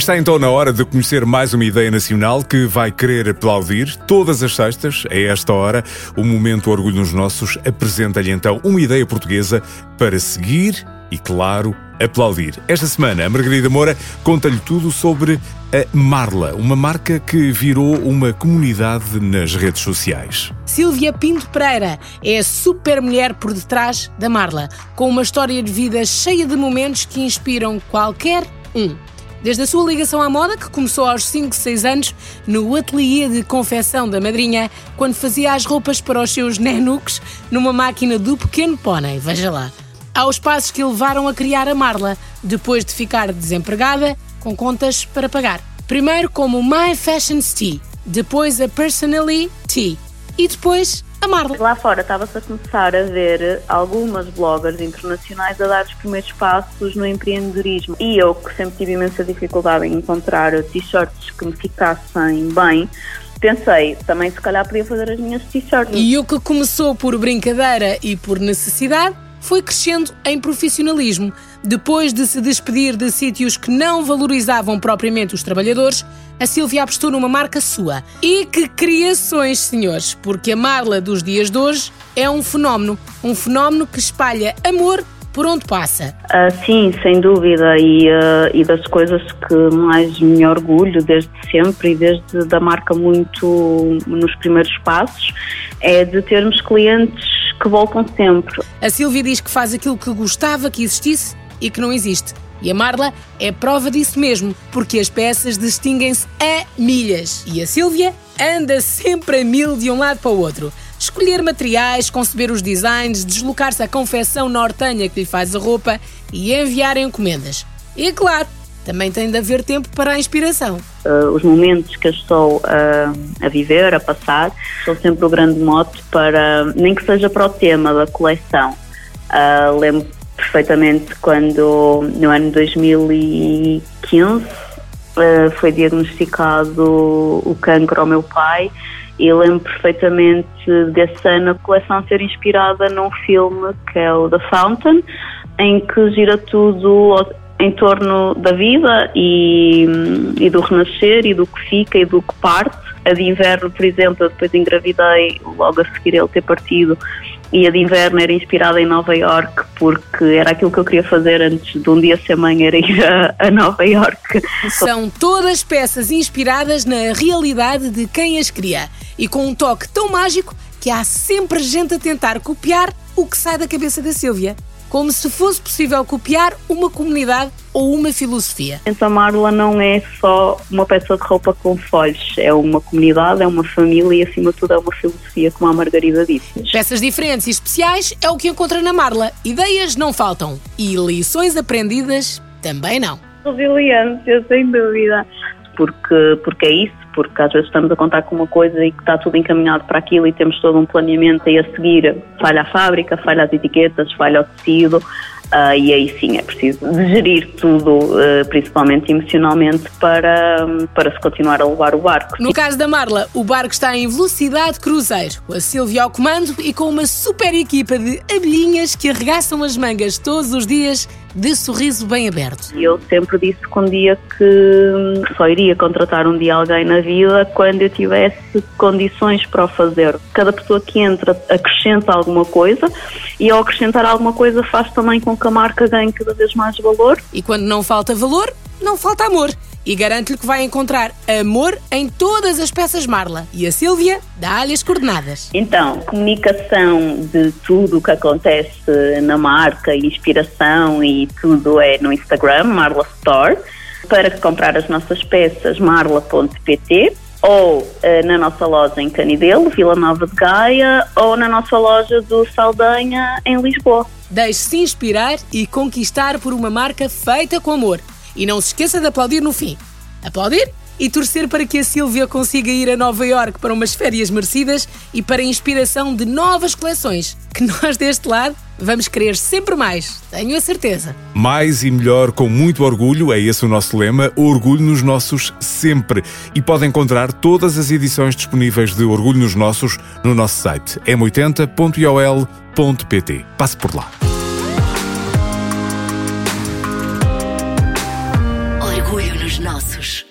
Está então na hora de conhecer mais uma ideia nacional que vai querer aplaudir todas as sextas, a esta hora. O Momento Orgulho nos Nossos apresenta-lhe então uma ideia portuguesa para seguir e, claro, aplaudir. Esta semana, a Margarida Moura conta-lhe tudo sobre a Marla, uma marca que virou uma comunidade nas redes sociais. Silvia Pinto Pereira é a super mulher por detrás da Marla, com uma história de vida cheia de momentos que inspiram qualquer um. Desde a sua ligação à moda, que começou aos 5, 6 anos, no ateliê de confecção da madrinha, quando fazia as roupas para os seus nenuques numa máquina do pequeno pônei, veja lá. Aos passos que levaram a criar a Marla, depois de ficar desempregada, com contas para pagar. Primeiro como My Fashion Tea, depois a Personally Tea e depois a Marla. Lá fora estava-se a começar a ver algumas bloggers internacionais a dar os primeiros passos no empreendedorismo. E eu, que sempre tive imensa dificuldade em encontrar t-shirts que me ficassem bem, pensei, também se calhar podia fazer as minhas t-shirts. E o que começou por brincadeira e por necessidade foi crescendo em profissionalismo. Depois de se despedir de sítios que não valorizavam propriamente os trabalhadores, a Silvia apostou numa marca sua. E que criações, senhores, porque a Marla dos dias de hoje é um fenómeno. Um fenómeno que espalha amor por onde passa. Uh, sim, sem dúvida, e, uh, e das coisas que mais me orgulho desde sempre e desde da marca muito nos primeiros passos é de termos clientes que voltam sempre. A Silvia diz que faz aquilo que gostava que existisse e que não existe. E a Marla é prova disso mesmo, porque as peças distinguem-se a milhas. E a Silvia anda sempre a mil de um lado para o outro. Escolher materiais, conceber os designs, deslocar-se à confecção nortenha que lhe faz a roupa e enviar encomendas. E claro, também tem de haver tempo para a inspiração. Uh, os momentos que eu estou uh, a viver, a passar, são sempre o grande mote para, nem que seja para o tema da coleção. Uh, lembro perfeitamente quando, no ano 2015, foi diagnosticado o cancro ao meu pai e lembro perfeitamente desse ano a coleção ser inspirada num filme que é o The Fountain, em que gira tudo em torno da vida e, e, do renascer e do que fica e do que parte. A de inverno, por exemplo, eu depois engravidei logo a seguir ele ter partido e a de inverno era inspirada em Nova York porque era aquilo que eu queria fazer antes de um dia ser mãe, era ir a, a Nova York. São todas peças inspiradas na realidade de quem as cria e com um toque tão mágico que há sempre gente a tentar copiar o que sai da cabeça da Silvia como se fosse possível copiar uma comunidade ou uma filosofia. Então Marla não é só uma peça de roupa com folhos, é uma comunidade, é uma família e acima de tudo é uma filosofia, como a Margarida disse. Peças diferentes e especiais é o que encontra na Marla. Ideias não faltam e lições aprendidas também não. Resiliência, sem dúvida porque, porque é isso, porque às vezes estamos a contar com uma coisa e que está tudo encaminhado para aquilo e temos todo um planeamento e a seguir falha a fábrica, falha as etiquetas, falha o tecido, Uh, e aí sim é preciso gerir tudo, uh, principalmente emocionalmente, para, para se continuar a levar o barco. No caso da Marla, o barco está em velocidade cruzeiro. A Silvia ao comando e com uma super equipa de abelhinhas que arregaçam as mangas todos os dias de sorriso bem aberto. Eu sempre disse que um dia que só iria contratar um dia alguém na vida quando eu tivesse condições para o fazer. Cada pessoa que entra acrescenta alguma coisa e ao acrescentar alguma coisa faz também com que a marca ganhe cada vez mais valor. E quando não falta valor, não falta amor. E garanto-lhe que vai encontrar amor em todas as peças Marla. E a Silvia dá-lhe as coordenadas. Então, comunicação de tudo o que acontece na marca, inspiração e tudo é no Instagram, Marla Store. Para comprar as nossas peças, marla.pt ou uh, na nossa loja em Canidelo, Vila Nova de Gaia, ou na nossa loja do Saldanha, em Lisboa. Deixe-se inspirar e conquistar por uma marca feita com amor. E não se esqueça de aplaudir no fim. Aplaudir e torcer para que a Silvia consiga ir a Nova York para umas férias merecidas e para a inspiração de novas coleções, que nós deste lado vamos querer sempre mais, tenho a certeza. Mais e melhor com muito orgulho, é esse o nosso lema, orgulho nos nossos sempre. E pode encontrar todas as edições disponíveis de Orgulho nos Nossos no nosso site m80.iol.pt. Passe por lá. Orgulho nos nossos.